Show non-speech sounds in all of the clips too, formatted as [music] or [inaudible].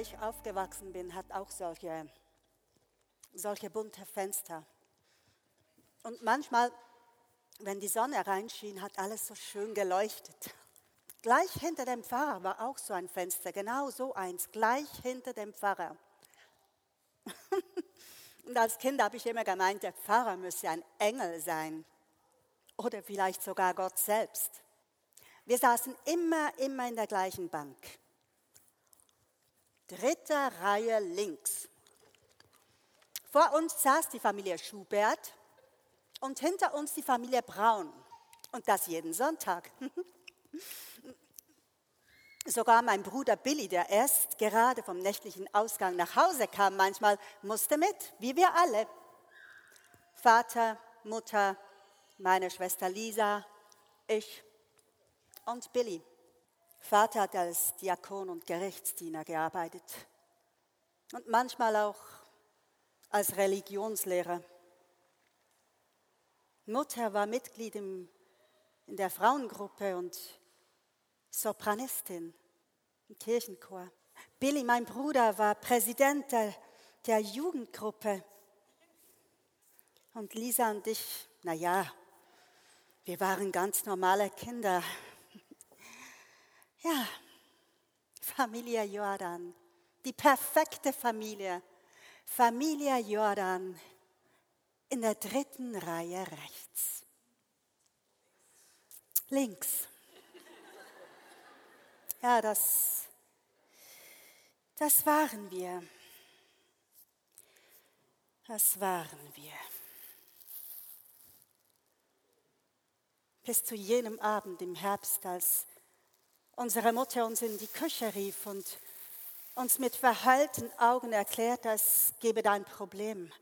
Ich aufgewachsen bin, hat auch solche, solche bunte Fenster. Und manchmal wenn die Sonne reinschien, hat alles so schön geleuchtet. Gleich hinter dem Pfarrer war auch so ein Fenster, genau so eins, gleich hinter dem Pfarrer. [laughs] Und als Kind habe ich immer gemeint, der Pfarrer müsse ein Engel sein oder vielleicht sogar Gott selbst. Wir saßen immer, immer in der gleichen Bank. Dritte Reihe links. Vor uns saß die Familie Schubert und hinter uns die Familie Braun. Und das jeden Sonntag. [laughs] Sogar mein Bruder Billy, der erst gerade vom nächtlichen Ausgang nach Hause kam, manchmal musste mit, wie wir alle. Vater, Mutter, meine Schwester Lisa, ich und Billy. Vater hat als Diakon und Gerichtsdiener gearbeitet und manchmal auch als Religionslehrer. Mutter war Mitglied im, in der Frauengruppe und Sopranistin im Kirchenchor. Billy, mein Bruder, war Präsident der, der Jugendgruppe. Und Lisa und ich, na ja, wir waren ganz normale Kinder. Ja, Familie Jordan, die perfekte Familie. Familie Jordan in der dritten Reihe rechts. Links. Ja, das, das waren wir. Das waren wir. Bis zu jenem Abend im Herbst, als unsere Mutter uns in die Küche rief und uns mit verheulten Augen erklärt, es gebe da ein Problem.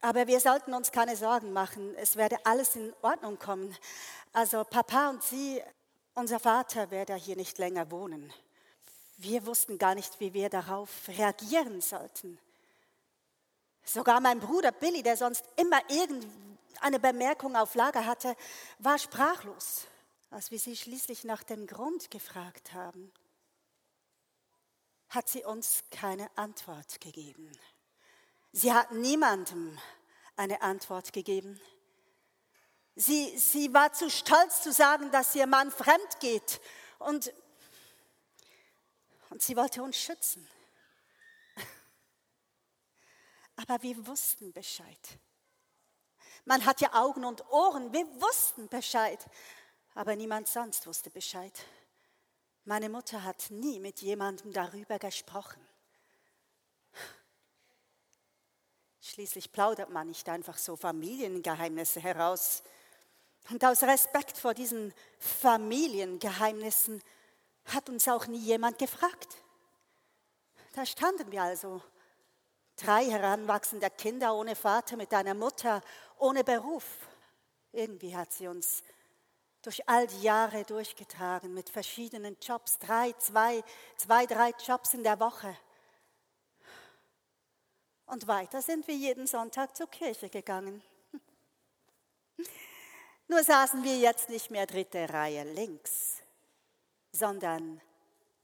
Aber wir sollten uns keine Sorgen machen. Es werde alles in Ordnung kommen. Also Papa und Sie, unser Vater werde hier nicht länger wohnen. Wir wussten gar nicht, wie wir darauf reagieren sollten. Sogar mein Bruder Billy, der sonst immer irgendeine Bemerkung auf Lager hatte, war sprachlos, als wir sie schließlich nach dem Grund gefragt haben. Hat sie uns keine Antwort gegeben. Sie hat niemandem eine Antwort gegeben. Sie, sie war zu stolz zu sagen, dass ihr Mann fremd geht und, und sie wollte uns schützen. [laughs] Aber wir wussten Bescheid. Man hat ja Augen und Ohren, wir wussten Bescheid, aber niemand sonst wusste Bescheid. Meine Mutter hat nie mit jemandem darüber gesprochen. Schließlich plaudert man nicht einfach so Familiengeheimnisse heraus. Und aus Respekt vor diesen Familiengeheimnissen hat uns auch nie jemand gefragt. Da standen wir also, drei heranwachsende Kinder ohne Vater, mit einer Mutter ohne Beruf. Irgendwie hat sie uns durch all die Jahre durchgetragen mit verschiedenen Jobs, drei, zwei, zwei, drei Jobs in der Woche. Und weiter sind wir jeden Sonntag zur Kirche gegangen. [laughs] Nur saßen wir jetzt nicht mehr dritte Reihe links, sondern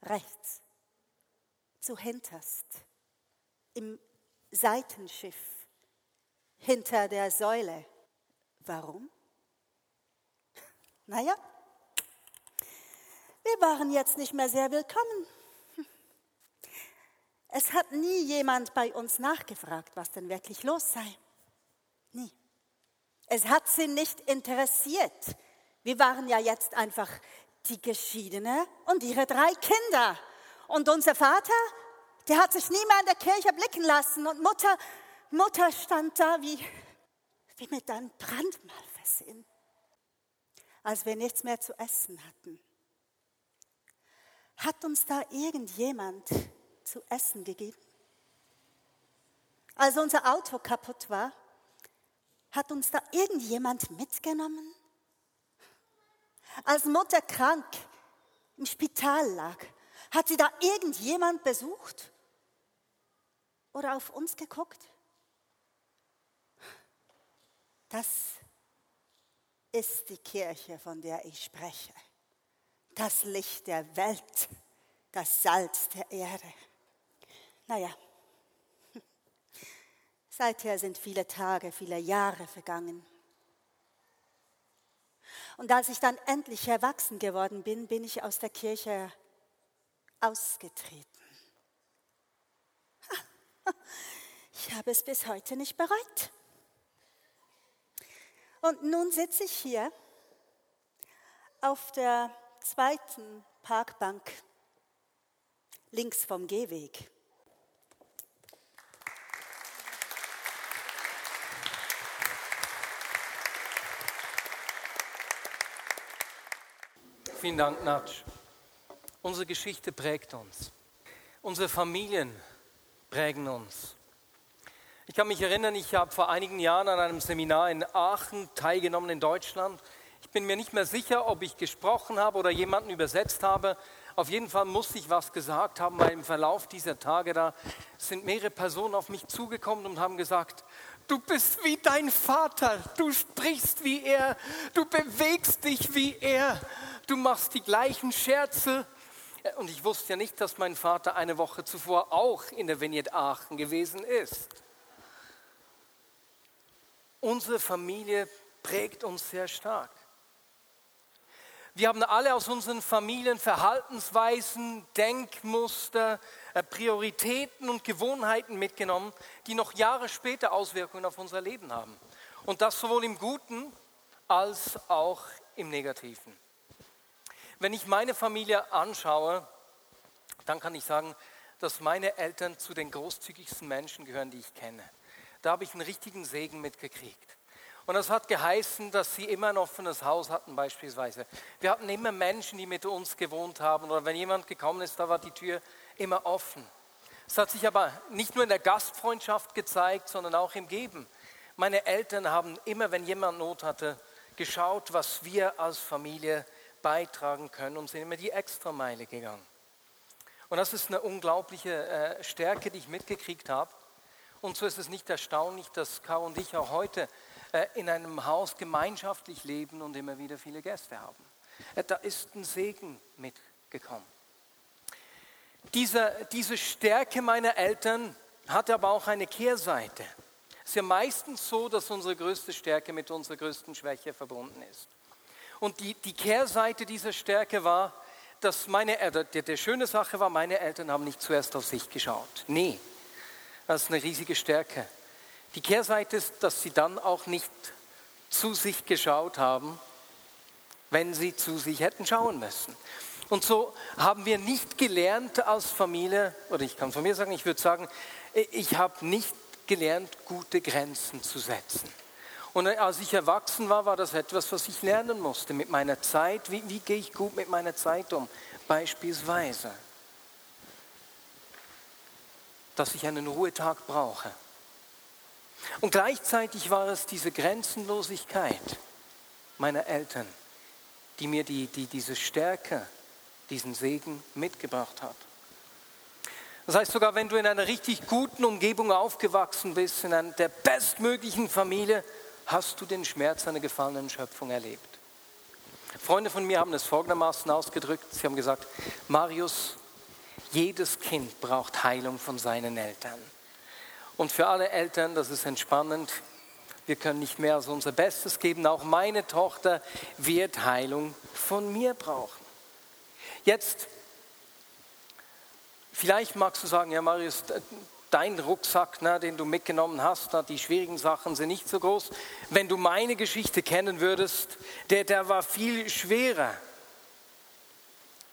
rechts, zu hinterst, im Seitenschiff, hinter der Säule. Warum? Naja, wir waren jetzt nicht mehr sehr willkommen. Es hat nie jemand bei uns nachgefragt, was denn wirklich los sei. Nie. Es hat sie nicht interessiert. Wir waren ja jetzt einfach die Geschiedene und ihre drei Kinder. Und unser Vater, der hat sich nie mehr in der Kirche blicken lassen. Und Mutter, Mutter stand da wie, wie mit einem Brandmal versehen, als wir nichts mehr zu essen hatten. Hat uns da irgendjemand zu essen gegeben. Als unser Auto kaputt war, hat uns da irgendjemand mitgenommen? Als Mutter krank im Spital lag, hat sie da irgendjemand besucht oder auf uns geguckt? Das ist die Kirche, von der ich spreche. Das Licht der Welt, das Salz der Erde. Naja, [laughs] seither sind viele Tage, viele Jahre vergangen. Und als ich dann endlich erwachsen geworden bin, bin ich aus der Kirche ausgetreten. [laughs] Ich habe es bis heute nicht bereut. Und nun sitze ich hier auf der zweiten Parkbank links vom Gehweg. Vielen Dank, Natsch. Unsere Geschichte prägt uns. Unsere Familien prägen uns. Ich kann mich erinnern, ich habe vor einigen Jahren an einem Seminar in Aachen teilgenommen in Deutschland. Ich bin mir nicht mehr sicher, ob ich gesprochen habe oder jemanden übersetzt habe. Auf jeden Fall musste ich was gesagt haben, weil im Verlauf dieser Tage da sind mehrere Personen auf mich zugekommen und haben gesagt, du bist wie dein Vater, du sprichst wie er, du bewegst dich wie er, du machst die gleichen Scherze. Und ich wusste ja nicht, dass mein Vater eine Woche zuvor auch in der Vignette Aachen gewesen ist. Unsere Familie prägt uns sehr stark. Wir haben alle aus unseren Familien Verhaltensweisen, Denkmuster, äh, Prioritäten und Gewohnheiten mitgenommen, die noch Jahre später Auswirkungen auf unser Leben haben. Und das sowohl im Guten als auch im Negativen. Wenn ich meine Familie anschaue, dann kann ich sagen, dass meine Eltern zu den großzügigsten Menschen gehören, die ich kenne. Da habe ich einen richtigen Segen mitgekriegt. Und das hat geheißen, dass sie immer ein offenes Haus hatten beispielsweise. Wir hatten immer Menschen, die mit uns gewohnt haben. Oder wenn jemand gekommen ist, da war die Tür immer offen. Es hat sich aber nicht nur in der Gastfreundschaft gezeigt, sondern auch im Geben. Meine Eltern haben immer, wenn jemand Not hatte, geschaut, was wir als Familie beitragen können und sind immer die Extrameile gegangen. Und das ist eine unglaubliche äh, Stärke, die ich mitgekriegt habe. Und so ist es nicht erstaunlich, dass Caro und ich auch heute äh, in einem Haus gemeinschaftlich leben und immer wieder viele Gäste haben. Äh, da ist ein Segen mitgekommen. Diese, diese Stärke meiner Eltern hatte aber auch eine Kehrseite. Es ist ja meistens so, dass unsere größte Stärke mit unserer größten Schwäche verbunden ist. Und die, die Kehrseite dieser Stärke war, dass meine Eltern, die, die schöne Sache war, meine Eltern haben nicht zuerst auf sich geschaut. Nee, das ist eine riesige Stärke. Die Kehrseite ist, dass sie dann auch nicht zu sich geschaut haben, wenn sie zu sich hätten schauen müssen. Und so haben wir nicht gelernt als Familie, oder ich kann von mir sagen, ich würde sagen, ich habe nicht gelernt, gute Grenzen zu setzen. Und als ich erwachsen war, war das etwas, was ich lernen musste mit meiner Zeit. Wie, wie gehe ich gut mit meiner Zeit um? Beispielsweise dass ich einen Ruhetag brauche. Und gleichzeitig war es diese Grenzenlosigkeit meiner Eltern, die mir die, die, diese Stärke, diesen Segen mitgebracht hat. Das heißt, sogar wenn du in einer richtig guten Umgebung aufgewachsen bist, in einer der bestmöglichen Familie, hast du den Schmerz einer gefallenen Schöpfung erlebt. Freunde von mir haben es folgendermaßen ausgedrückt. Sie haben gesagt, Marius, jedes Kind braucht Heilung von seinen Eltern. Und für alle Eltern, das ist entspannend, wir können nicht mehr als unser Bestes geben. Auch meine Tochter wird Heilung von mir brauchen. Jetzt, vielleicht magst du sagen, ja Marius, dein Rucksack, na, den du mitgenommen hast, na, die schwierigen Sachen sind nicht so groß. Wenn du meine Geschichte kennen würdest, der, der war viel schwerer.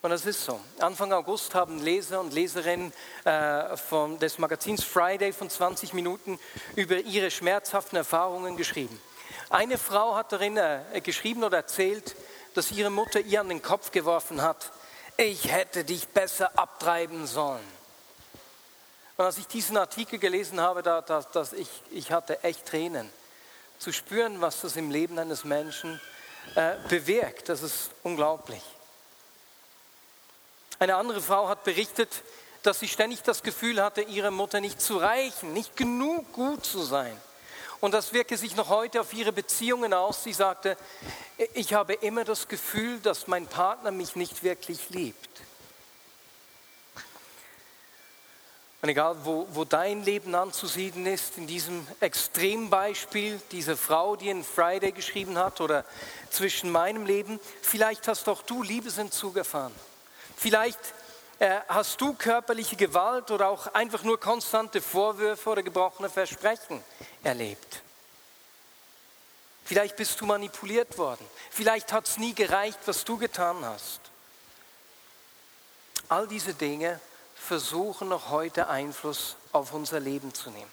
Und das ist so. Anfang August haben Leser und Leserinnen äh, des Magazins Friday von 20 Minuten über ihre schmerzhaften Erfahrungen geschrieben. Eine Frau hat darin äh, geschrieben oder erzählt, dass ihre Mutter ihr an den Kopf geworfen hat, ich hätte dich besser abtreiben sollen. Und als ich diesen Artikel gelesen habe, da, da, dass ich, ich hatte echt Tränen. Zu spüren, was das im Leben eines Menschen äh, bewirkt, das ist unglaublich. Eine andere Frau hat berichtet, dass sie ständig das Gefühl hatte, ihrer Mutter nicht zu reichen, nicht genug gut zu sein. Und das wirke sich noch heute auf ihre Beziehungen aus. Sie sagte, ich habe immer das Gefühl, dass mein Partner mich nicht wirklich liebt. Und egal, wo, wo dein Leben anzusiedeln ist, in diesem Extrembeispiel, diese Frau, die in Friday geschrieben hat, oder zwischen meinem Leben, vielleicht hast doch du Liebesentzug erfahren. Vielleicht äh, hast du körperliche Gewalt oder auch einfach nur konstante Vorwürfe oder gebrochene Versprechen erlebt. Vielleicht bist du manipuliert worden. Vielleicht hat es nie gereicht, was du getan hast. All diese Dinge versuchen noch heute Einfluss auf unser Leben zu nehmen.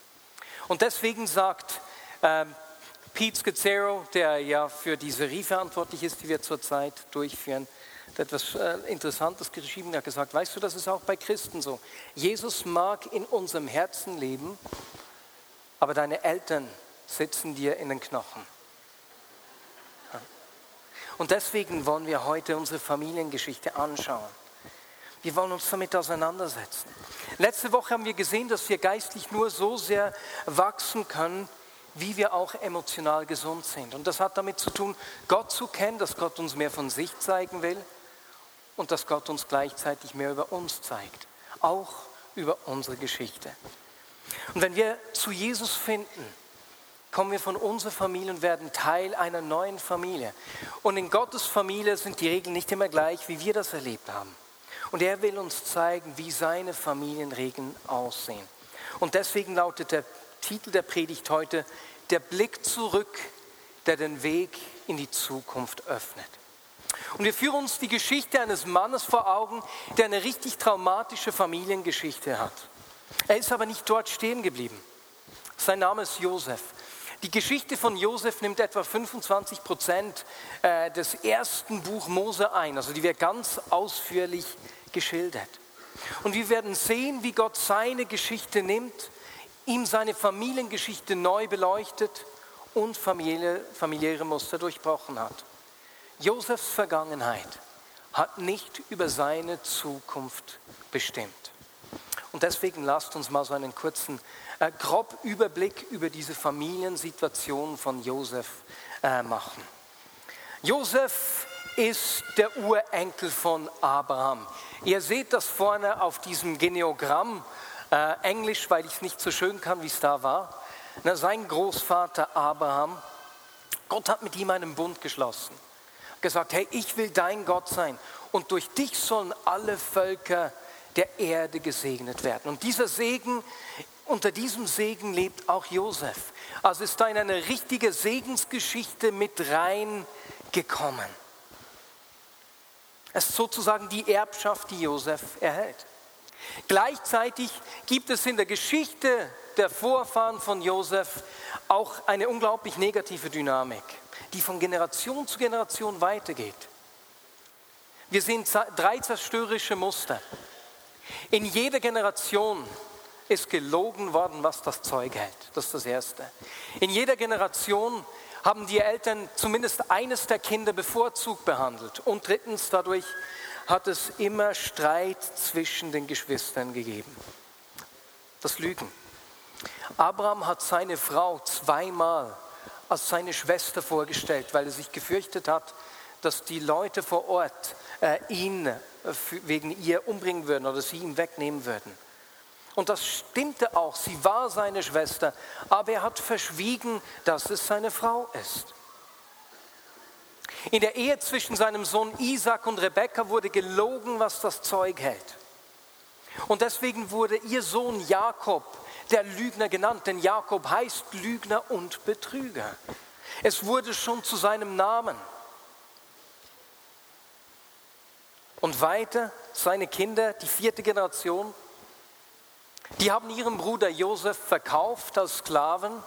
Und deswegen sagt äh, Pete Scazzaro, der ja für diese Serie verantwortlich ist, die wir zurzeit durchführen, hat etwas äh, Interessantes geschrieben. Hat gesagt, weißt du, das ist auch bei Christen so. Jesus mag in unserem Herzen leben, aber deine Eltern sitzen dir in den Knochen. Und deswegen wollen wir heute unsere Familiengeschichte anschauen. Wir wollen uns damit auseinandersetzen. Letzte Woche haben wir gesehen, dass wir geistlich nur so sehr wachsen können, wie wir auch emotional gesund sind. Und das hat damit zu tun, Gott zu kennen, dass Gott uns mehr von sich zeigen will und dass Gott uns gleichzeitig mehr über uns zeigt, auch über unsere Geschichte. Und wenn wir zu Jesus finden, kommen wir von unserer Familie und werden Teil einer neuen Familie. Und in Gottes Familie sind die Regeln nicht immer gleich, wie wir das erlebt haben. Und er will uns zeigen, wie seine Familienregeln aussehen. Und deswegen lautet der Titel der Predigt heute, der Blick zurück, der den Weg in die Zukunft öffnet. Und wir führen uns die Geschichte eines Mannes vor Augen, der eine richtig traumatische Familiengeschichte hat. Er ist aber nicht dort stehen geblieben. Sein Name ist Josef. Die Geschichte von Josef nimmt etwa 25 Prozent äh, des ersten Buch Mose ein, also die wird ganz ausführlich geschildert. Und wir werden sehen, wie Gott seine Geschichte nimmt, ihm seine Familiengeschichte neu beleuchtet und familiäre, familiäre Muster durchbrochen hat. Josefs Vergangenheit hat nicht über seine Zukunft bestimmt. Und deswegen lasst uns mal so einen kurzen, äh, grob Überblick über diese Familiensituation von Josef äh, machen. Josef ist der Urenkel von Abraham. Ihr seht das vorne auf diesem Geneogramm, äh, Englisch, weil ich es nicht so schön kann, wie es da war. Na, sein Großvater Abraham, Gott hat mit ihm einen Bund geschlossen gesagt, hey, ich will dein Gott sein und durch dich sollen alle Völker der Erde gesegnet werden. Und dieser Segen, unter diesem Segen lebt auch Josef. Also ist da in eine richtige Segensgeschichte mit reingekommen. Es ist sozusagen die Erbschaft, die Josef erhält. Gleichzeitig gibt es in der Geschichte der Vorfahren von Josef auch eine unglaublich negative Dynamik die von Generation zu Generation weitergeht. Wir sehen drei zerstörerische Muster. In jeder Generation ist gelogen worden, was das Zeug hält. Das ist das Erste. In jeder Generation haben die Eltern zumindest eines der Kinder bevorzugt behandelt. Und drittens, dadurch hat es immer Streit zwischen den Geschwistern gegeben. Das Lügen. Abraham hat seine Frau zweimal als seine Schwester vorgestellt, weil er sich gefürchtet hat, dass die Leute vor Ort äh, ihn äh, wegen ihr umbringen würden oder sie ihm wegnehmen würden. Und das stimmte auch, sie war seine Schwester, aber er hat verschwiegen, dass es seine Frau ist. In der Ehe zwischen seinem Sohn Isaac und Rebekka wurde gelogen, was das Zeug hält. Und deswegen wurde ihr Sohn Jakob der Lügner genannt, denn Jakob heißt Lügner und Betrüger. Es wurde schon zu seinem Namen. Und weiter, seine Kinder, die vierte Generation, die haben ihren Bruder Josef verkauft als Sklaven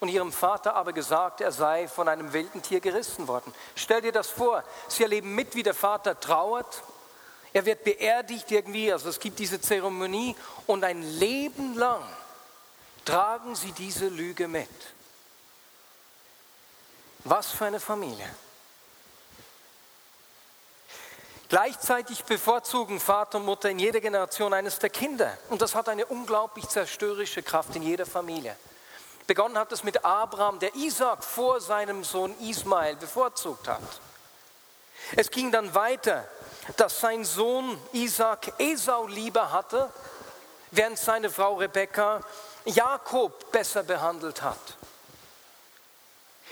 und ihrem Vater aber gesagt, er sei von einem wilden Tier gerissen worden. Stell dir das vor, sie erleben mit, wie der Vater trauert, Er wird beerdigt irgendwie, also es gibt diese Zeremonie und ein Leben lang tragen sie diese Lüge mit. Was für eine Familie. Gleichzeitig bevorzugen Vater und Mutter in jeder Generation eines der Kinder. Und das hat eine unglaublich zerstörerische Kraft in jeder Familie. Begonnen hat es mit Abraham, der Isaac vor seinem Sohn Ismael bevorzugt hat. Es ging dann weiter, dass sein Sohn Isaac Esau lieber hatte, während seine Frau Rebekka Jakob besser behandelt hat.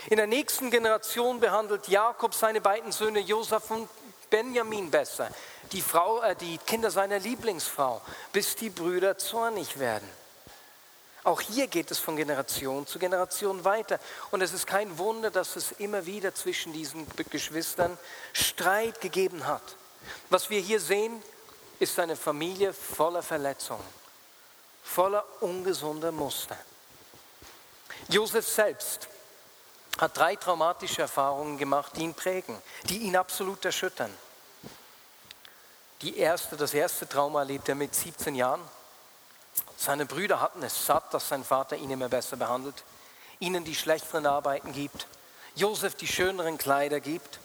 In der nächsten Generation behandelt Jakob seine beiden Söhne Josef und Benjamin besser, die, Frau, äh, die Kinder seiner Lieblingsfrau, bis die Brüder zornig werden. Auch hier geht es von Generation zu Generation weiter. Und es ist kein Wunder, dass es immer wieder zwischen diesen Geschwistern Streit gegeben hat. Was wir hier sehen, ist eine Familie voller Verletzungen, voller ungesunder Muster. Josef selbst hat drei traumatische Erfahrungen gemacht, die ihn prägen, die ihn absolut erschüttern. Die erste, das erste Trauma erlebt er mit 17 Jahren. Seine Brüder hatten es satt, dass sein Vater ihn immer besser behandelt, ihnen die schlechteren Arbeiten gibt, Josef die schöneren Kleider gibt.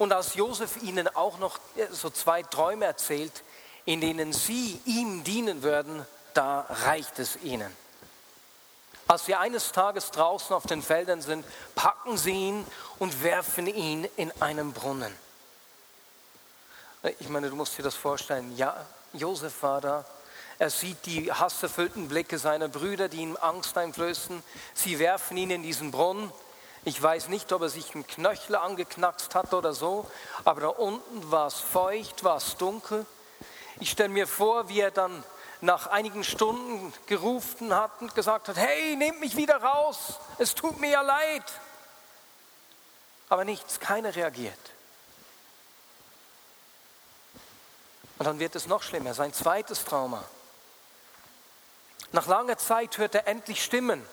Und als Josef ihnen auch noch so zwei Träume erzählt, in denen sie ihm dienen würden, da reicht es ihnen. Als sie eines Tages draußen auf den Feldern sind, packen sie ihn und werfen ihn in einen Brunnen. Ich meine, du musst dir das vorstellen. Ja, Josef war da. Er sieht die hasserfüllten Blicke seiner Brüder, die ihm Angst einflößen. Sie werfen ihn in diesen Brunnen. Ich weiß nicht, ob er sich ein Knöchel angeknackst hat oder so, aber da unten war es feucht, war es dunkel. Ich stelle mir vor, wie er dann nach einigen Stunden gerufen hat und gesagt hat, hey, nehmt mich wieder raus, es tut mir ja leid. Aber nichts, keiner reagiert. Und dann wird es noch schlimmer, sein zweites Trauma. Nach langer Zeit hört er endlich Stimmen.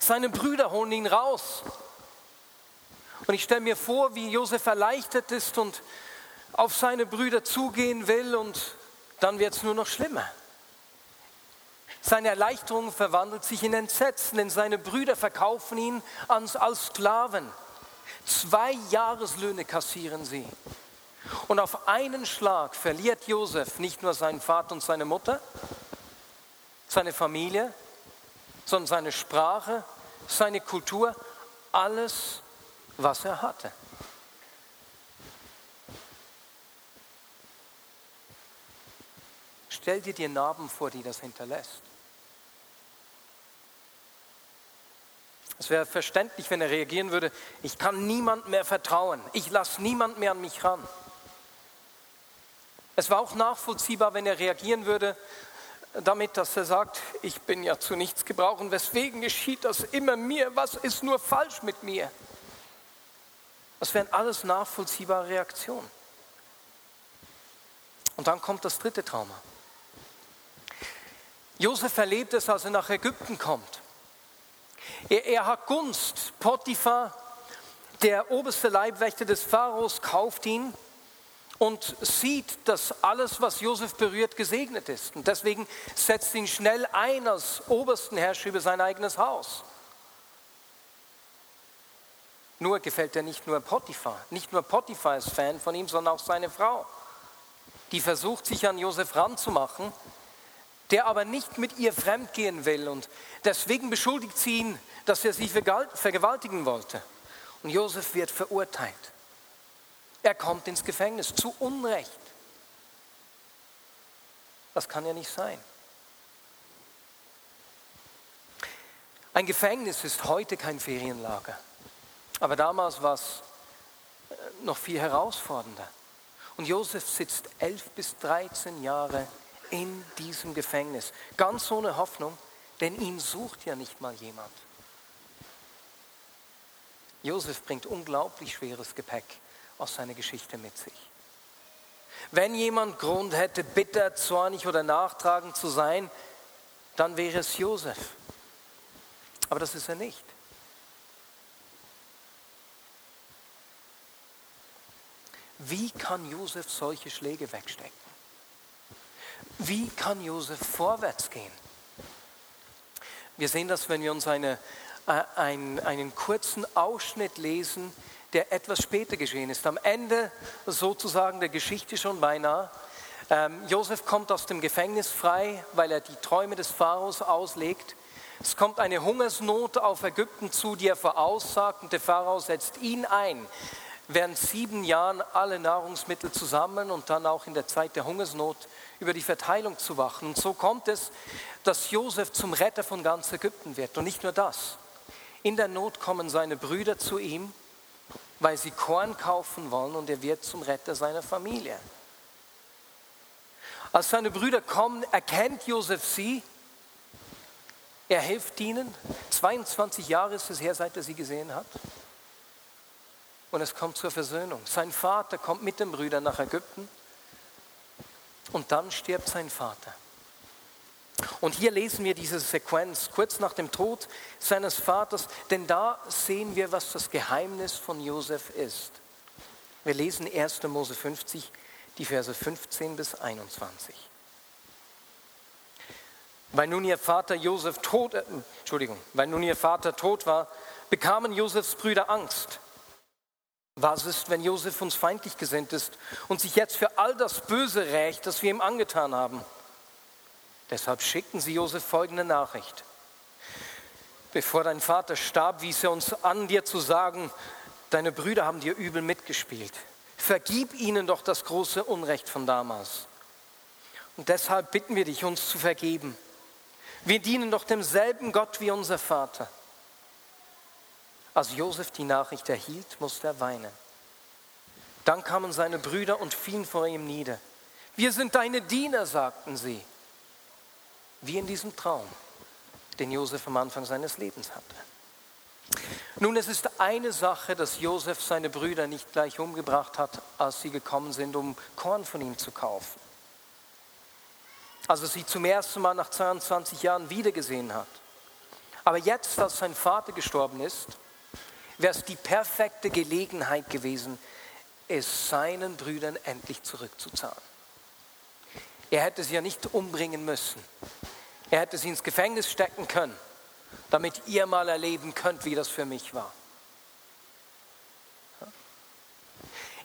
Seine Brüder holen ihn raus. Und ich stelle mir vor, wie Josef erleichtert ist und auf seine Brüder zugehen will und dann wird es nur noch schlimmer. Seine Erleichterung verwandelt sich in Entsetzen, denn seine Brüder verkaufen ihn als, Sklaven. Zwei Jahreslöhne kassieren sie. Und auf einen Schlag verliert Josef nicht nur seinen Vater und seine Mutter, seine Familie, sondern seine Sprache, seine Kultur, alles, was er hatte. Stell dir die Narben vor, die das hinterlässt. Es wäre verständlich, wenn er reagieren würde, ich kann niemand mehr vertrauen, ich lasse niemand mehr an mich ran. Es war auch nachvollziehbar, wenn er reagieren würde, damit, dass er sagt, ich bin ja zu nichts gebrauchen, weswegen geschieht das immer mir, was ist nur falsch mit mir? Das wären alles nachvollziehbare Reaktionen. Und dann kommt das dritte Trauma. Josef erlebt es, als er nach Ägypten kommt. Er, er hat Gunst. Potiphar, der oberste Leibwächter des Pharaos, kauft ihn und sieht, dass alles, was Josef berührt, gesegnet ist. Und deswegen setzt ihn schnell ein als obersten Herrscher über sein eigenes Haus. Nur gefällt er nicht nur Potiphar. Nicht nur Potiphar ist Fan von ihm, sondern auch seine Frau. Die versucht, sich an Josef ranzumachen der aber nicht mit ihr fremdgehen will. Und deswegen beschuldigt sie ihn, dass er sie vergewaltigen wollte. Und Josef wird verurteilt. Er kommt ins Gefängnis zu Unrecht. Das kann ja nicht sein. Ein Gefängnis ist heute kein Ferienlager. Aber damals war es äh, noch viel herausfordernder. Und Josef sitzt elf bis 13 Jahre in diesem Gefängnis. Ganz ohne Hoffnung, denn ihn sucht ja nicht mal jemand. Josef bringt unglaublich schweres Gepäck aus seiner Geschichte mit sich. Wenn jemand Grund hätte, bitter, zornig oder nachtragend zu sein, dann wäre es Josef. Aber das ist er nicht. Wie kann Josef solche Schläge wegstecken? Wie kann Josef vorwärts gehen? Wir sehen das, wenn wir uns eine, äh, ein, einen kurzen Ausschnitt lesen, der etwas später geschehen ist. Am Ende sozusagen der Geschichte schon beinahe. Ähm, Josef kommt aus dem Gefängnis frei, weil er die Träume des Pharaos auslegt. Es kommt eine Hungersnot auf Ägypten zu, die er voraussagt, und der Pharao setzt ihn ein, während sieben Jahren alle Nahrungsmittel zusammen und dann auch in der Zeit der Hungersnot über die Verteilung zu wachen. Und so kommt es, dass Josef zum Retter von ganz Ägypten wird. Und nicht nur das. In der Not kommen seine Brüder zu ihm, weil sie Korn kaufen wollen und er wird zum Retter seiner Familie. Als seine Brüder kommen, erkennt Josef sie er hilft ihnen. 22 Jahre ist es her, seit er sie gesehen hat. Und es kommt zur Versöhnung. Sein Vater kommt mit den Brüdern nach Ägypten. Und dann stirbt sein Vater. Und hier lesen wir diese Sequenz kurz nach dem Tod seines Vaters, denn da sehen wir, was das Geheimnis von Josef ist. Wir lesen 1. Mose 50, die Verse 15 bis 21. Weil nun ihr Vater Josef tot, äh, Entschuldigung, weil nun ihr Vater tot war, bekamen Josefs Brüder Angst. Was ist, wenn Josef uns feindlich gesinnt ist und sich jetzt für all das Böse rächt, das wir ihm angetan haben? Deshalb schickten sie Josef folgende Nachricht. Bevor dein Vater starb, wies er uns an, dir zu sagen, deine Brüder haben dir übel mitgespielt. Vergib ihnen doch das große Unrecht von damals. Und deshalb bitten wir dich, uns zu vergeben wir dienen doch demselben Gott wie unser Vater. Als Josef die Nachricht erhielt, musste er weinen. Dann kamen seine Brüder und fielen vor ihm nieder. Wir sind deine Diener, sagten sie. Wie in diesem Traum, den Josef am Anfang seines Lebens hatte. Nun, es ist eine Sache, dass Josef seine Brüder nicht gleich umgebracht hat, als sie gekommen sind, um Korn von ihm zu kaufen als er sie zum ersten Mal nach 22 Jahren wiedergesehen hat. Aber jetzt, als sein Vater gestorben ist, wäre es die perfekte Gelegenheit gewesen, es seinen Brüdern endlich zurückzuzahlen. Er hätte sie ja nicht umbringen müssen. Er hätte sie ins Gefängnis stecken können, damit ihr mal erleben könnt, wie das für mich war.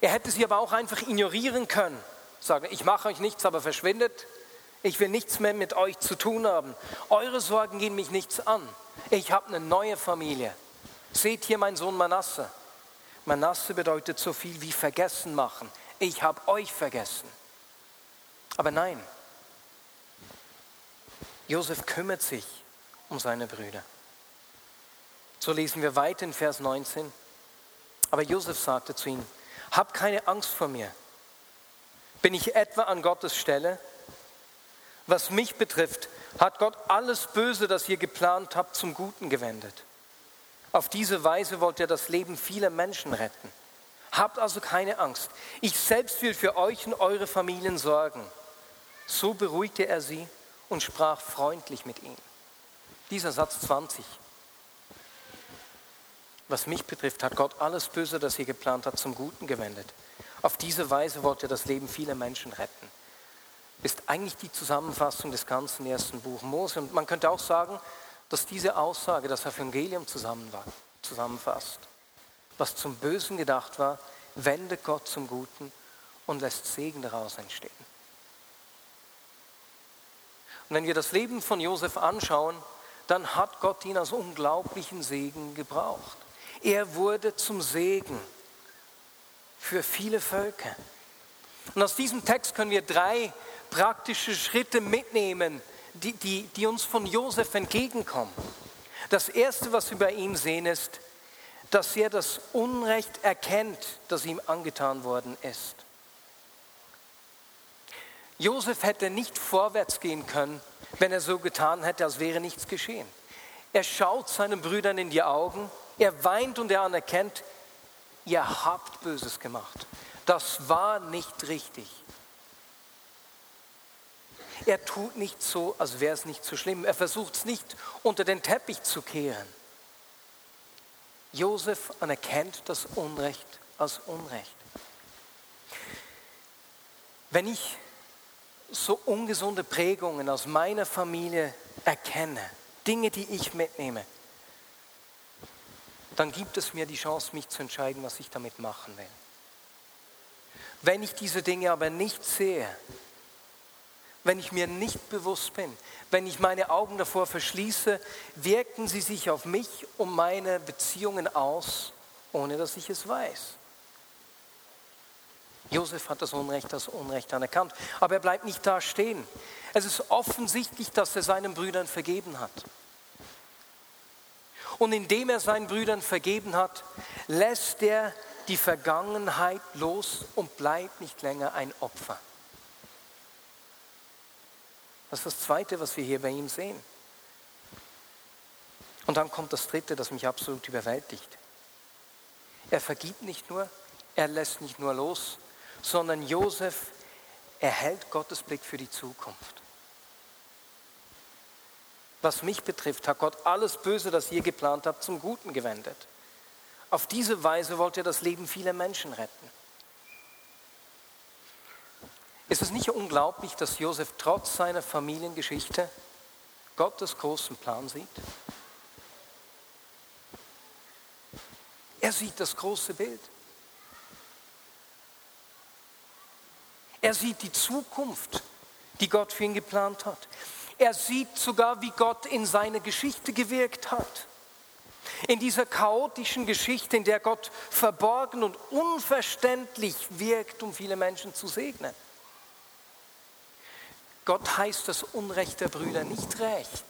Er hätte sie aber auch einfach ignorieren können, sagen, ich mache euch nichts, aber verschwindet. Ich will nichts mehr mit euch zu tun haben. Eure Sorgen gehen mich nichts an. Ich habe eine neue Familie. Seht hier mein Sohn Manasse. Manasse bedeutet so viel wie vergessen machen. Ich habe euch vergessen. Aber nein, Josef kümmert sich um seine Brüder. So lesen wir weiter in Vers 19. Aber Josef sagte zu ihm, hab keine Angst vor mir. Bin ich etwa an Gottes Stelle? Was mich betrifft, hat Gott alles Böse, das ihr geplant habt, zum Guten gewendet. Auf diese Weise wollt ihr das Leben vieler Menschen retten. Habt also keine Angst. Ich selbst will für euch und eure Familien sorgen. So beruhigte er sie und sprach freundlich mit ihnen. Dieser Satz 20. Was mich betrifft, hat Gott alles Böse, das ihr geplant habt, zum Guten gewendet. Auf diese Weise wollt ihr das Leben vieler Menschen retten ist eigentlich die Zusammenfassung des ganzen ersten Buch Mose. Und man könnte auch sagen, dass diese Aussage das Evangelium zusammenfasst. Was zum Bösen gedacht war, wendet Gott zum Guten und lässt Segen daraus entstehen. Und wenn wir das Leben von Josef anschauen, dann hat Gott ihn als unglaublichen Segen gebraucht. Er wurde zum Segen für viele Völker. Und aus diesem Text können wir drei praktische Schritte mitnehmen, die, die, die uns von Josef entgegenkommen. Das Erste, was wir bei ihm sehen, ist, dass er das Unrecht erkennt, das ihm angetan worden ist. Josef hätte nicht vorwärts gehen können, wenn er so getan hätte, als wäre nichts geschehen. Er schaut seinen Brüdern in die Augen, er weint und er anerkennt, ihr habt Böses gemacht. Das war nicht richtig. Er tut nicht so, als wäre es nicht so schlimm. Er versucht es nicht unter den Teppich zu kehren. Josef anerkennt das Unrecht als Unrecht. Wenn ich so ungesunde Prägungen aus meiner Familie erkenne, Dinge, die ich mitnehme, dann gibt es mir die Chance, mich zu entscheiden, was ich damit machen will. Wenn ich diese Dinge aber nicht sehe, wenn ich mir nicht bewusst bin, wenn ich meine Augen davor verschließe, wirken sie sich auf mich und meine Beziehungen aus, ohne dass ich es weiß. Josef hat das Unrecht das Unrecht anerkannt, aber er bleibt nicht da stehen. Es ist offensichtlich, dass er seinen Brüdern vergeben hat. Und indem er seinen Brüdern vergeben hat, lässt er die Vergangenheit los und bleibt nicht länger ein Opfer. Das ist das Zweite, was wir hier bei ihm sehen. Und dann kommt das Dritte, das mich absolut überwältigt. Er vergibt nicht nur, er lässt nicht nur los, sondern Josef erhält Gottes Blick für die Zukunft. Was mich betrifft, hat Gott alles Böse, das ihr geplant habt, zum Guten gewendet. Auf diese Weise wollte er das Leben vieler Menschen retten. Ist es nicht unglaublich, dass Josef trotz seiner Familiengeschichte Gottes großen Plan sieht? Er sieht das große Bild. Er sieht die Zukunft, die Gott für ihn geplant hat. Er sieht sogar, wie Gott in seine Geschichte gewirkt hat. In dieser chaotischen Geschichte, in der Gott verborgen und unverständlich wirkt, um viele Menschen zu segnen. Gott heißt das Unrecht der Brüder nicht recht.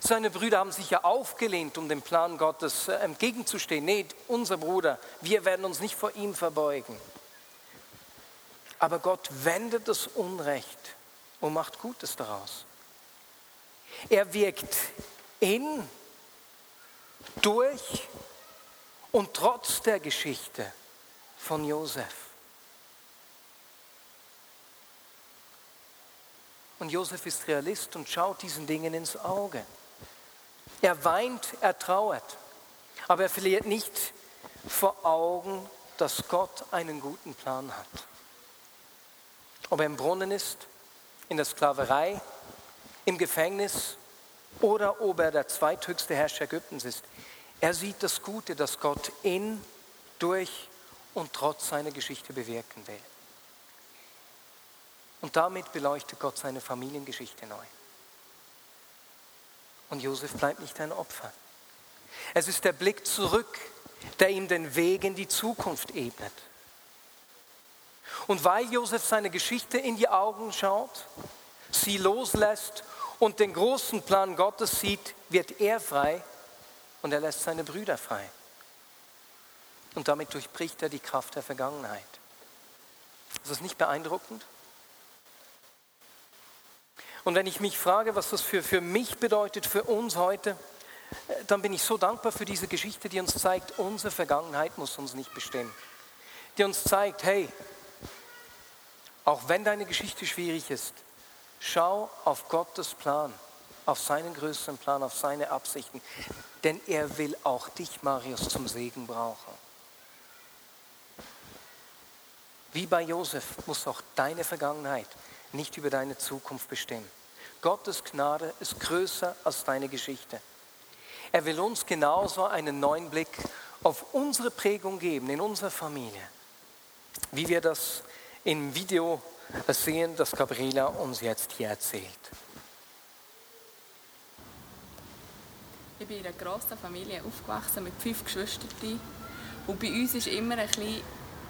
Seine Brüder haben sich ja aufgelehnt, um dem Plan Gottes äh, entgegenzustehen. Nee, unser Bruder, wir werden uns nicht vor ihm verbeugen. Aber Gott wendet das Unrecht und macht Gutes daraus. Er wirkt in, durch und trotz der Geschichte von Josef. Und Josef ist Realist und schaut diesen Dingen ins Auge. Er weint, er trauert, aber er verliert nicht vor Augen, dass Gott einen guten Plan hat. Ob er im Brunnen ist, in der Sklaverei, im Gefängnis oder ob er der zweithöchste Herrscher Ägyptens ist. Er sieht das Gute, das Gott in, durch und trotz seiner Geschichte bewirken will. Und damit beleuchtet Gott seine Familiengeschichte neu. Und Josef bleibt nicht ein Opfer. Es ist der Blick zurück, der ihm den Weg in die Zukunft ebnet. Und weil Josef seine Geschichte in die Augen schaut, sie loslässt und den großen Plan Gottes sieht, wird er frei und er lässt seine Brüder frei. Und damit durchbricht er die Kraft der Vergangenheit. Ist das nicht beeindruckend? Und wenn ich mich frage, was das für, für mich bedeutet, für uns heute, dann bin ich so dankbar für diese Geschichte, die uns zeigt, unsere Vergangenheit muss uns nicht bestimmen. Die uns zeigt, hey, auch wenn deine Geschichte schwierig ist, schau auf Gottes Plan, auf seinen größeren Plan, auf seine Absichten. Denn er will auch dich, Marius, zum Segen brauchen. Wie bei Josef muss auch deine Vergangenheit nicht über deine Zukunft bestimmen. Gottes Gnade ist größer als deine Geschichte. Er will uns genauso einen neuen Blick auf unsere Prägung geben, in unserer Familie, wie wir das im Video sehen, das Gabriela uns jetzt hier erzählt. Ich bin in einer grossen Familie aufgewachsen mit fünf Geschwistern. Und bei uns war immer ein bisschen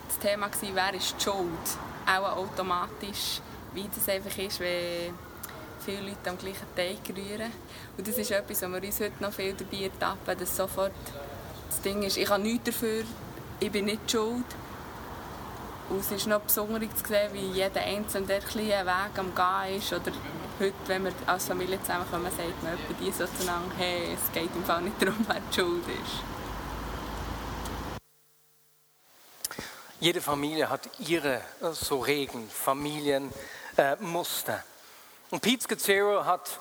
das Thema, wer ist die Schuld? Auch automatisch, wie das einfach ist, wenn viele Leute am gleichen Teig rühren. Und das ist etwas, was wir uns heute noch viel dabei ertappen, dass sofort das Ding ist, ich habe nichts dafür, ich bin nicht schuld. Und es ist noch besonders zu sehen, wie jeder Einzelne der einen Weg am Gehen ist. Oder heute, wenn wir als Familie zusammenkommen, sagt man etwa die sozusagen, hey, es geht im Fall nicht darum, wer die schuld ist. Jede Familie hat ihre äh, so Regeln, Familienmuster. Äh, Und Pete Scazzaro hat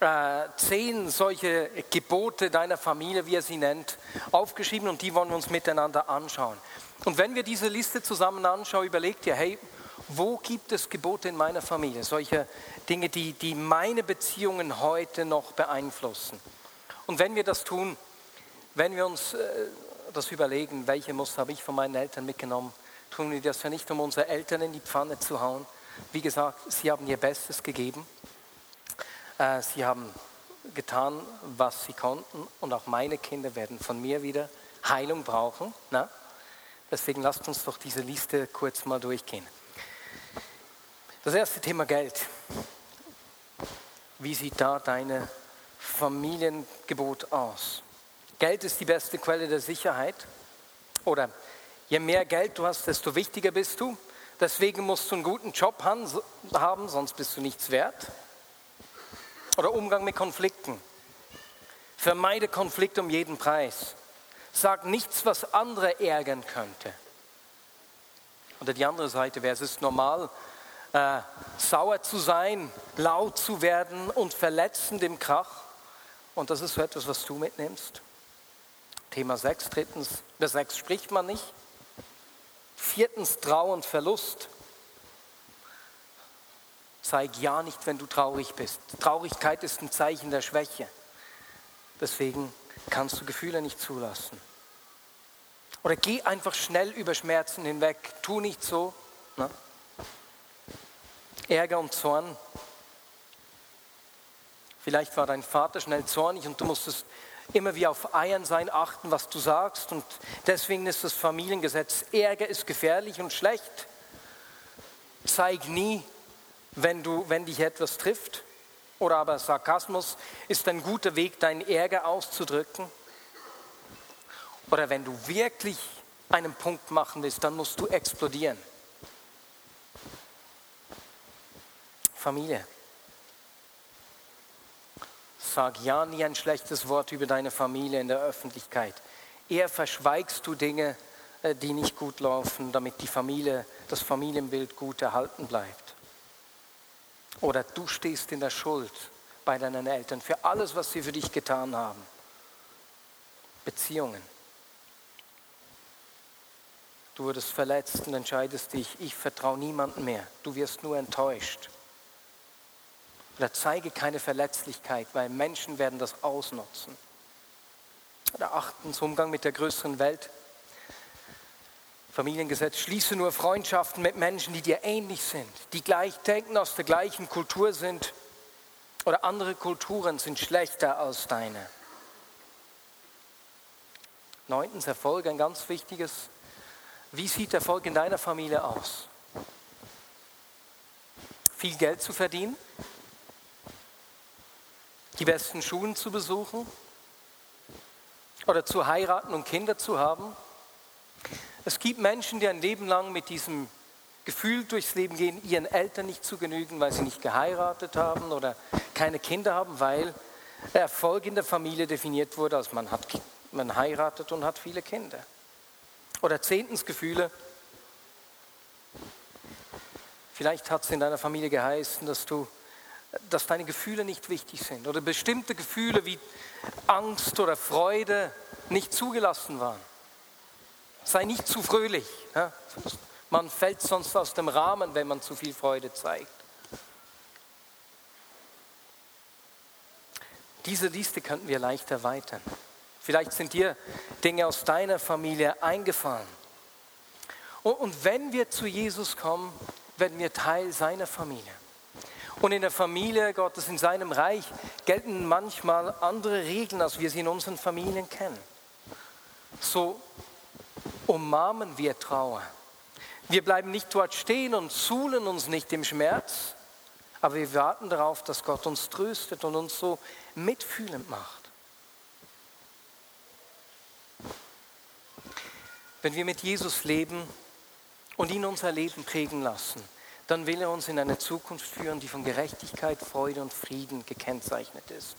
äh, zehn solche Gebote deiner Familie, wie er sie nennt, aufgeschrieben und die wollen wir uns miteinander anschauen. Und wenn wir diese Liste zusammen anschauen, überlegt ihr, hey, wo gibt es Gebote in meiner Familie? Solche Dinge, die, die meine Beziehungen heute noch beeinflussen. Und wenn wir das tun, wenn wir uns äh, das überlegen, welche Muster habe ich von meinen Eltern mitgenommen, tun wir das ja nicht, um unsere Eltern in die Pfanne zu hauen. Wie gesagt, sie haben ihr Bestes gegeben. Äh, sie haben getan, was sie konnten. Und auch meine Kinder werden von mir wieder Heilung brauchen. Na? Deswegen lasst uns doch diese Liste kurz mal durchgehen. Das erste Thema Geld. Wie sieht da deine Familiengebot aus? Geld ist die beste Quelle der Sicherheit. Oder je mehr Geld du hast, desto wichtiger bist du. Deswegen musst du einen guten Job haben, sonst bist du nichts wert. Oder Umgang mit Konflikten. Vermeide Konflikte um jeden Preis. Sag nichts, was andere ärgern könnte. Oder die andere Seite wäre, es ist normal, äh, sauer zu sein, laut zu werden und verletzend im Krach. Und das ist so etwas, was du mitnimmst. Thema 6. Drittens, über 6 spricht man nicht. Viertens, Trauer und Verlust. Zeig ja nicht, wenn du traurig bist. Traurigkeit ist ein Zeichen der Schwäche. Deswegen kannst du Gefühle nicht zulassen. Oder geh einfach schnell über Schmerzen hinweg. Tu nicht so. Ne? Ärger und Zorn. Vielleicht war dein Vater schnell zornig und du musstest immer wie auf Eiern sein, achten, was du sagst. Und deswegen ist das Familiengesetz, Ärger ist gefährlich und schlecht. Zeig nie, wenn, du, wenn dich etwas trifft. Oder aber Sarkasmus ist ein guter Weg, deinen Ärger auszudrücken. Oder wenn du wirklich einen Punkt machen willst, dann musst du explodieren. Familie. Sag ja nie ein schlechtes Wort über deine Familie in der Öffentlichkeit. Eher verschweigst du Dinge, äh, die nicht gut laufen, damit die Familie, das Familienbild gut erhalten bleibt. Oder du stehst in der Schuld bei deinen Eltern für alles, was sie für dich getan haben. Beziehungen. Du wurdest verletzt und entscheidest dich, ich vertraue niemandem mehr. Du wirst nur enttäuscht. Oder zeige keine Verletzlichkeit, weil Menschen werden das ausnutzen. Oder achtens Umgang mit der größeren Welt. Familiengesetz, schließe nur Freundschaften mit Menschen, die dir ähnlich sind, die gleich denken, aus der gleichen Kultur sind. Oder andere Kulturen sind schlechter als deine. Neuntens Erfolg, ein ganz wichtiges. Wie sieht Erfolg in deiner Familie aus? Viel Geld zu verdienen? die besten Schulen zu besuchen oder zu heiraten und Kinder zu haben. Es gibt Menschen, die ein Leben lang mit diesem Gefühl durchs Leben gehen, ihren Eltern nicht zu genügen, weil sie nicht geheiratet haben oder keine Kinder haben, weil Erfolg in der Familie definiert wurde, als man, hat, man heiratet und hat viele Kinder. Oder zehntens Gefühle. Vielleicht hat es in deiner Familie geheißen, dass du dass deine Gefühle nicht wichtig sind oder bestimmte Gefühle wie Angst oder Freude nicht zugelassen waren. Sei nicht zu fröhlich. Ja? Man fällt sonst aus dem Rahmen, wenn man zu viel Freude zeigt. Diese Liste könnten wir leicht erweitern. Vielleicht sind dir Dinge aus deiner Familie eingefallen. Und wenn wir zu Jesus kommen, werden wir Teil seiner Familie. Und in der Familie Gottes, in seinem Reich, gelten manchmal andere Regeln, als wir sie in unseren Familien kennen. So umarmen wir Trauer. Wir bleiben nicht dort stehen und suhlen uns nicht im Schmerz, aber wir warten darauf, dass Gott uns tröstet und uns so mitfühlend macht. Wenn wir mit Jesus leben und ihn unser Leben prägen lassen, dann will er uns in eine Zukunft führen, die von Gerechtigkeit, Freude und Frieden gekennzeichnet ist.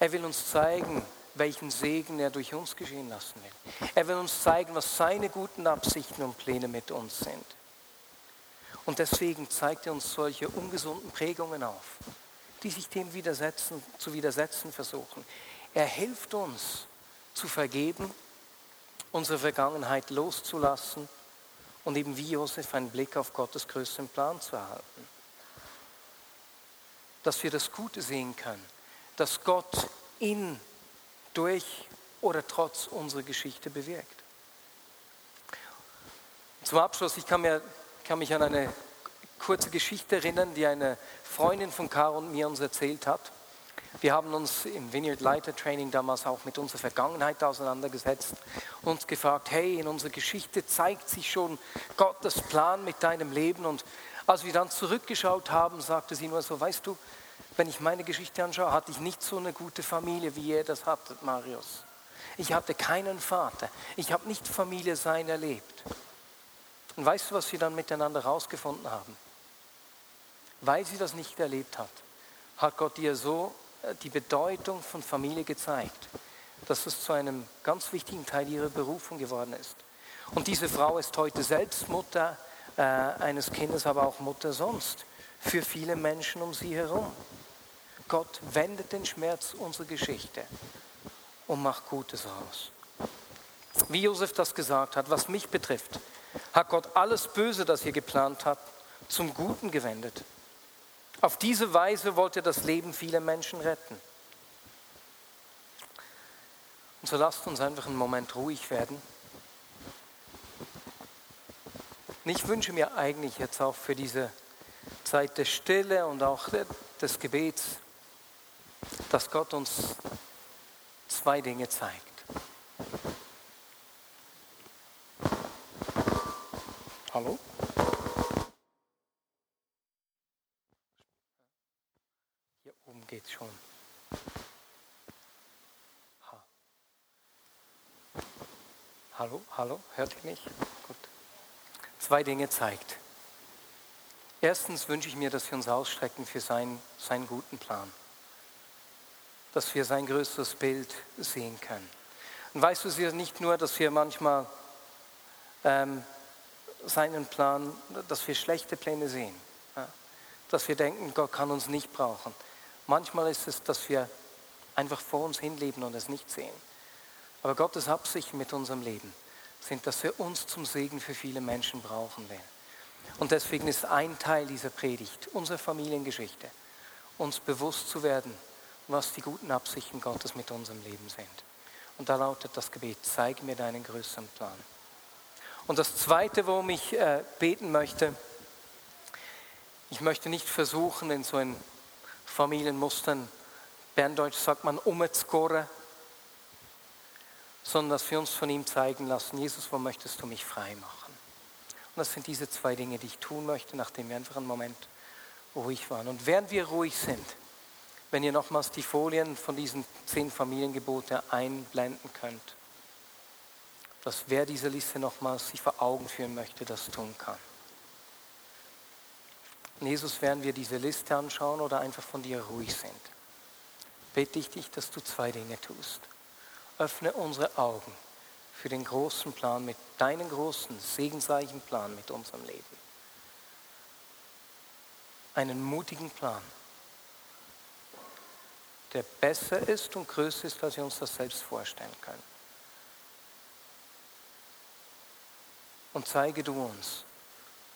Er will uns zeigen, welchen Segen er durch uns geschehen lassen will. Er will uns zeigen, was seine guten Absichten und Pläne mit uns sind. Und deswegen zeigt er uns solche ungesunden Prägungen auf, die sich dem widersetzen, zu widersetzen versuchen. Er hilft uns zu vergeben, unsere Vergangenheit loszulassen und eben wie Josef einen Blick auf Gottes größten Plan zu erhalten. Dass wir das Gute sehen können, dass Gott in, durch oder trotz unserer Geschichte bewirkt. Zum Abschluss, ich kann, mir, kann mich an eine kurze Geschichte erinnern, die eine Freundin von Caro und mir uns erzählt hat. Wir haben uns im Vineyard Leiter Training damals auch mit unserer Vergangenheit auseinandergesetzt uns gefragt, hey, in unserer Geschichte zeigt sich schon Gottes Plan mit deinem Leben. Und als wir dann zurückgeschaut haben, sagte sie nur so, weißt du, wenn ich meine Geschichte anschaue, hatte ich nicht so eine gute Familie, wie ihr das hattet, Marius. Ich hatte keinen Vater. Ich habe nicht Familie sein erlebt. Und weißt du, was sie dann miteinander herausgefunden haben? Weil sie das nicht erlebt hat, hat Gott ihr so äh, die Bedeutung von Familie gezeigt, dass es zu einem ganz wichtigen Teil ihrer Berufung geworden ist. Und diese Frau ist heute selbst Mutter äh, eines Kindes, aber auch Mutter sonst für viele Menschen um sie herum. Gott wendet den Schmerz unserer Geschichte und macht Gutes aus. Wie Josef das gesagt hat, was mich betrifft, hat Gott alles Böse, das ihr geplant habt, zum Guten gewendet. Auf diese Weise wollte er das Leben vieler Menschen retten. Und so lasst uns einfach einen Moment ruhig werden. Und ich wünsche mir eigentlich jetzt auch für diese Zeit der Stille und auch des Gebets, dass Gott uns zwei Dinge zeigt. Hallo? Hier oben geht's schon. Hallo, hört ihr mich? Gut. Zwei Dinge zeigt. Erstens wünsche ich mir, dass wir uns ausstrecken für seinen, seinen guten Plan. Dass wir sein größeres Bild sehen können. Und weißt du, es ist nicht nur, dass wir manchmal ähm, seinen Plan, dass wir schlechte Pläne sehen. Ja? Dass wir denken, Gott kann uns nicht brauchen. Manchmal ist es, dass wir einfach vor uns hinleben und es nicht sehen. Aber Gottes Absichten mit unserem Leben sind, dass wir uns zum Segen für viele Menschen brauchen werden. Und deswegen ist ein Teil dieser Predigt, unsere Familiengeschichte, uns bewusst zu werden, was die guten Absichten Gottes mit unserem Leben sind. Und da lautet das Gebet, zeig mir deinen größeren Plan. Und das Zweite, worum ich äh, beten möchte, ich möchte nicht versuchen, in so ein Familienmustern, Berndeutsch sagt man, umzugorren, sondern dass wir uns von ihm zeigen lassen, Jesus, wo möchtest du mich frei machen? Und das sind diese zwei Dinge, die ich tun möchte, nachdem wir einfach einen Moment ruhig waren. Und während wir ruhig sind, wenn ihr nochmals die Folien von diesen zehn Familiengebote einblenden könnt, dass wer diese Liste nochmals sich vor Augen führen möchte, das tun kann. Und Jesus, während wir diese Liste anschauen oder einfach von dir ruhig sind, bitte ich dich, dass du zwei Dinge tust. Öffne unsere Augen für den großen Plan, mit deinem großen, segensreichen Plan mit unserem Leben. Einen mutigen Plan, der besser ist und größer ist, als wir uns das selbst vorstellen können. Und zeige du uns,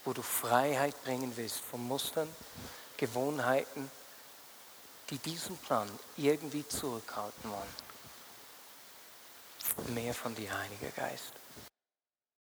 wo du Freiheit bringen willst von Mustern, Gewohnheiten, die diesen Plan irgendwie zurückhalten wollen. Mehr von dir, Heiliger Geist.